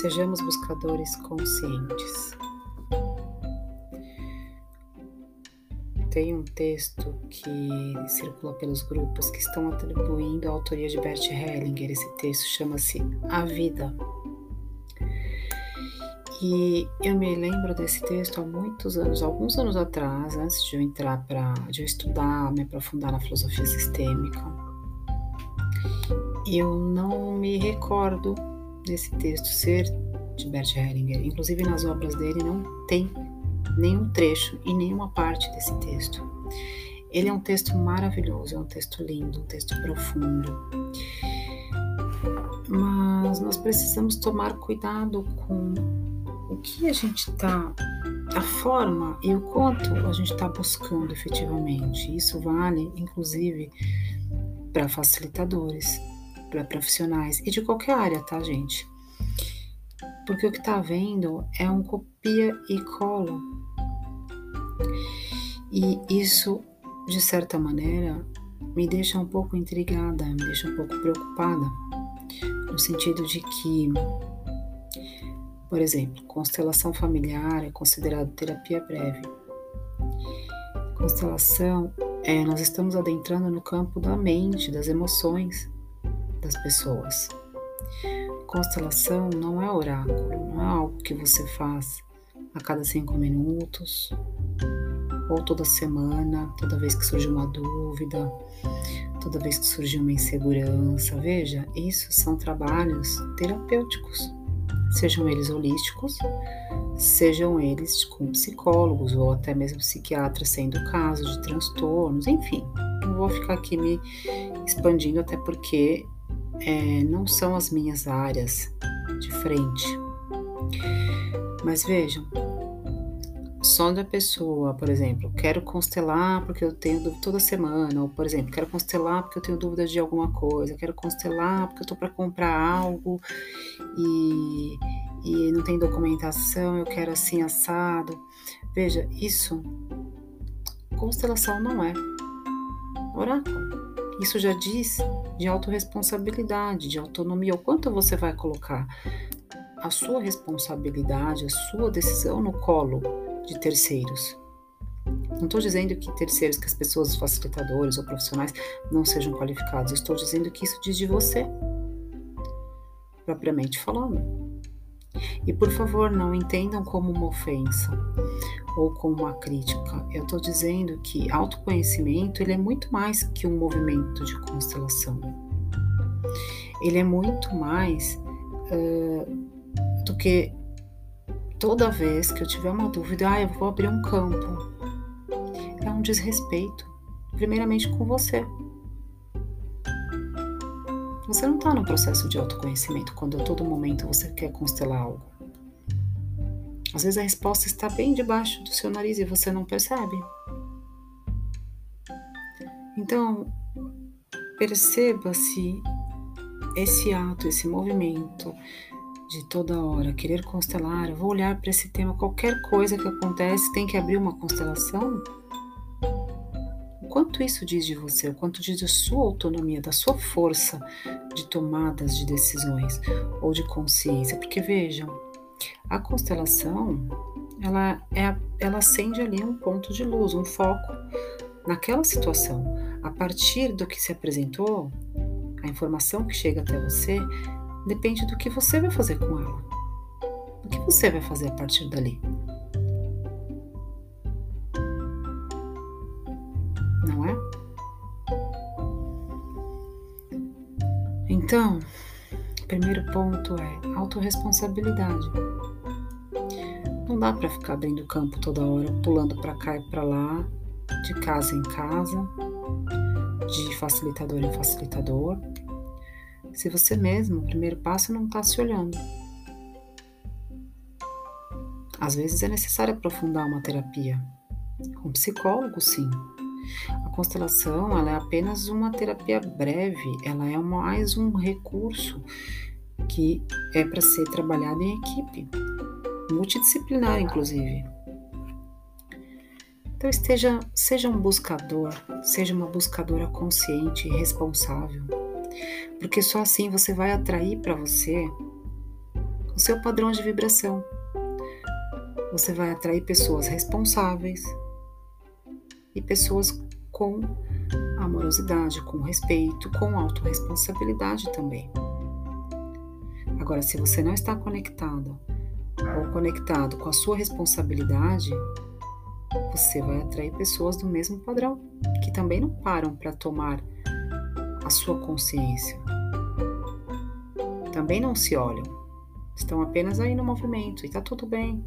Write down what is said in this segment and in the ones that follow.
Sejamos buscadores conscientes. Tem um texto que circula pelos grupos que estão atribuindo a autoria de Bert Hellinger. Esse texto chama-se A Vida. E eu me lembro desse texto há muitos anos, alguns anos atrás, antes de eu entrar para, de eu estudar, me aprofundar na filosofia sistêmica. Eu não me recordo desse texto ser de Bert Hellinger. Inclusive nas obras dele não tem nenhum trecho e nenhuma parte desse texto. Ele é um texto maravilhoso, é um texto lindo, um texto profundo. Mas nós precisamos tomar cuidado com o que a gente está, a forma e o quanto a gente está buscando efetivamente. Isso vale, inclusive, para facilitadores para profissionais e de qualquer área, tá, gente? Porque o que tá vendo é um copia e cola. E isso, de certa maneira, me deixa um pouco intrigada, me deixa um pouco preocupada, no sentido de que, por exemplo, constelação familiar é considerado terapia breve. Constelação é nós estamos adentrando no campo da mente, das emoções das pessoas. Constelação não é oráculo, não é algo que você faz a cada cinco minutos ou toda semana, toda vez que surge uma dúvida, toda vez que surge uma insegurança. Veja, isso são trabalhos terapêuticos, sejam eles holísticos, sejam eles com psicólogos ou até mesmo psiquiatras, sendo o caso de transtornos, enfim. Não vou ficar aqui me expandindo, até porque é, não são as minhas áreas de frente. Mas vejam, só da pessoa, por exemplo, quero constelar porque eu tenho dúvida toda semana, ou por exemplo, quero constelar porque eu tenho dúvida de alguma coisa, quero constelar porque eu estou para comprar algo e, e não tem documentação, eu quero assim assado. Veja, isso constelação não é oráculo. Isso já diz de autorresponsabilidade, de autonomia. O quanto você vai colocar a sua responsabilidade, a sua decisão no colo de terceiros. Não estou dizendo que terceiros, que as pessoas, facilitadores ou profissionais não sejam qualificados. Estou dizendo que isso diz de você, propriamente falando. E por favor, não entendam como uma ofensa ou como uma crítica. Eu estou dizendo que autoconhecimento ele é muito mais que um movimento de constelação. Ele é muito mais uh, do que toda vez que eu tiver uma dúvida, ah, eu vou abrir um campo. É um desrespeito, primeiramente com você. Você não está no processo de autoconhecimento quando a todo momento você quer constelar algo. Às vezes a resposta está bem debaixo do seu nariz e você não percebe. Então, perceba se esse ato, esse movimento de toda hora querer constelar, vou olhar para esse tema, qualquer coisa que acontece tem que abrir uma constelação quanto isso diz de você, o quanto diz da sua autonomia, da sua força de tomadas de decisões ou de consciência. Porque vejam, a constelação ela, é, ela acende ali um ponto de luz, um foco naquela situação. A partir do que se apresentou, a informação que chega até você depende do que você vai fazer com ela. O que você vai fazer a partir dali? Então, o primeiro ponto é autorresponsabilidade. Não dá para ficar abrindo campo toda hora, pulando para cá e para lá, de casa em casa, de facilitador em facilitador, se você mesmo, o primeiro passo, não está se olhando. Às vezes é necessário aprofundar uma terapia. Com psicólogo, sim, a constelação ela é apenas uma terapia breve, ela é mais um recurso que é para ser trabalhado em equipe, multidisciplinar inclusive. Então esteja, seja um buscador, seja uma buscadora consciente e responsável, porque só assim você vai atrair para você o seu padrão de vibração. Você vai atrair pessoas responsáveis e pessoas com amorosidade, com respeito, com autorresponsabilidade também. Agora, se você não está conectado ou conectado com a sua responsabilidade, você vai atrair pessoas do mesmo padrão, que também não param para tomar a sua consciência. Também não se olham, estão apenas aí no movimento e está tudo bem.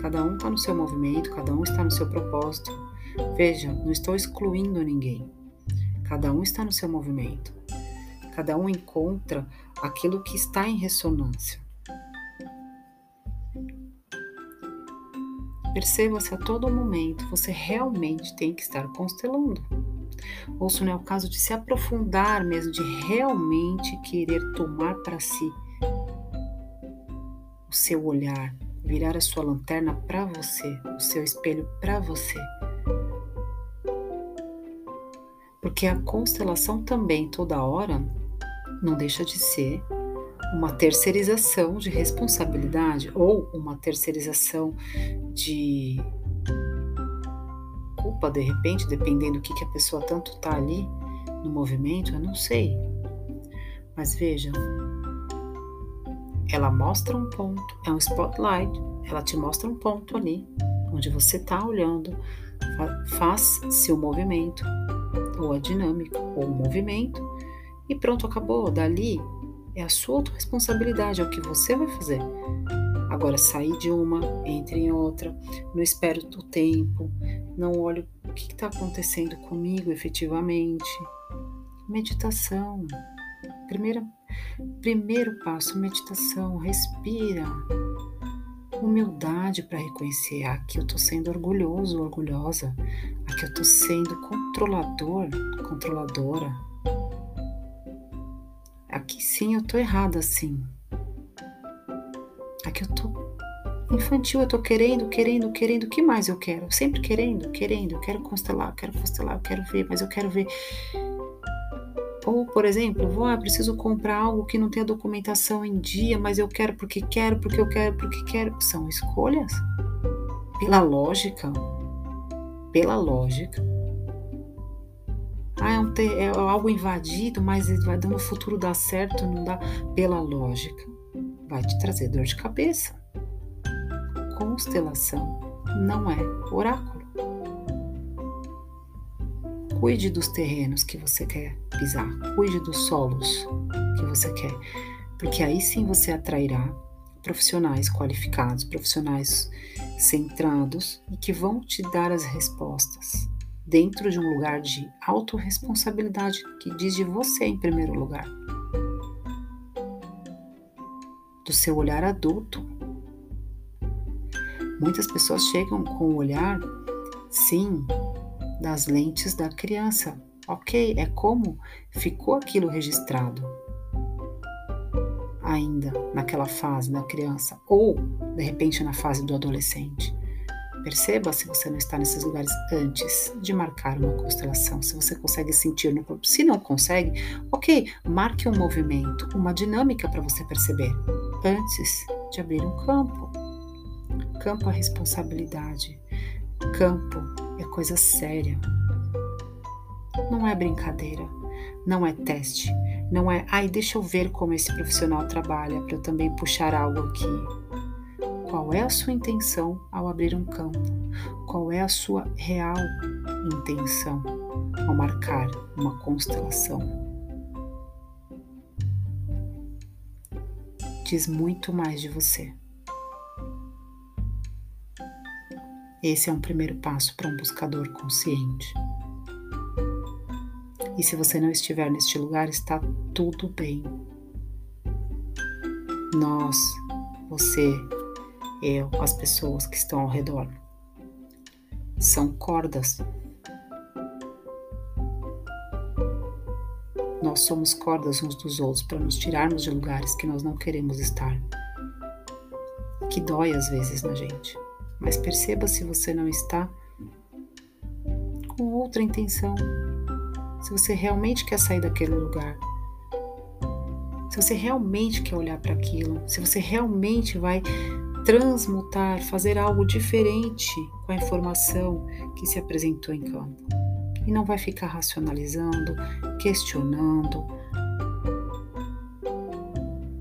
Cada um está no seu movimento, cada um está no seu propósito. Veja, não estou excluindo ninguém. Cada um está no seu movimento. Cada um encontra aquilo que está em ressonância. Perceba-se a todo momento, você realmente tem que estar constelando. Ou se não é o caso de se aprofundar mesmo, de realmente querer tomar para si o seu olhar, virar a sua lanterna para você, o seu espelho para você. Porque a constelação também, toda hora, não deixa de ser uma terceirização de responsabilidade ou uma terceirização de culpa, de repente, dependendo do que, que a pessoa tanto está ali no movimento, eu não sei. Mas veja, ela mostra um ponto, é um spotlight, ela te mostra um ponto ali, onde você está olhando, faz seu movimento, ou a dinâmica, ou o movimento, e pronto, acabou. Dali é a sua autorresponsabilidade, é o que você vai fazer. Agora, sair de uma, entre em outra, não espero o tempo, não olho o que está acontecendo comigo efetivamente. Meditação. Primeira, primeiro passo, meditação. Respira. Humildade para reconhecer aqui eu estou sendo orgulhoso, orgulhosa. Aqui eu estou sendo controlador, controladora. Aqui sim eu tô errada assim. Aqui eu tô infantil, eu tô querendo, querendo, querendo. O que mais eu quero? Sempre querendo, querendo. Eu quero constelar, eu quero constelar, eu quero ver, mas eu quero ver. Ou, por exemplo, vou, ah, preciso comprar algo que não tem a documentação em dia, mas eu quero porque quero, porque eu quero, porque quero. São escolhas. Pela lógica. Pela lógica ah, é, um é algo invadido, mas vai no futuro dar certo, não dá. Pela lógica, vai te trazer dor de cabeça. Constelação não é oráculo. Cuide dos terrenos que você quer pisar, cuide dos solos que você quer, porque aí sim você atrairá profissionais qualificados, profissionais centrados e que vão te dar as respostas dentro de um lugar de autorresponsabilidade que diz de você em primeiro lugar. Do seu olhar adulto. Muitas pessoas chegam com o olhar, sim, das lentes da criança. Ok, é como ficou aquilo registrado ainda naquela fase da criança ou de repente na fase do adolescente. Perceba se você não está nesses lugares antes de marcar uma constelação, se você consegue sentir no corpo. Se não consegue, ok, marque um movimento, uma dinâmica para você perceber antes de abrir um campo. Campo é responsabilidade, campo é coisa séria. Não é brincadeira, não é teste, não é, ai, deixa eu ver como esse profissional trabalha para eu também puxar algo aqui. Qual é a sua intenção ao abrir um campo? Qual é a sua real intenção ao marcar uma constelação? Diz muito mais de você. Esse é um primeiro passo para um buscador consciente. E se você não estiver neste lugar, está tudo bem. Nós, você, eu, as pessoas que estão ao redor. São cordas. Nós somos cordas uns dos outros para nos tirarmos de lugares que nós não queremos estar. Que dói às vezes na gente. Mas perceba se você não está com outra intenção. Se você realmente quer sair daquele lugar. se você realmente quer olhar para aquilo, se você realmente vai transmutar, fazer algo diferente com a informação que se apresentou em campo. E não vai ficar racionalizando, questionando.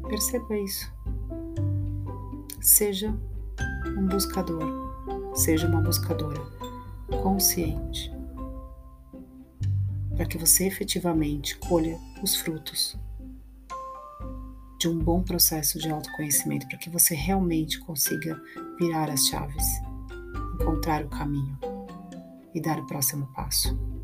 Perceba isso. Seja um buscador, seja uma buscadora consciente, para que você efetivamente colha os frutos de um bom processo de autoconhecimento para que você realmente consiga virar as chaves, encontrar o caminho e dar o próximo passo.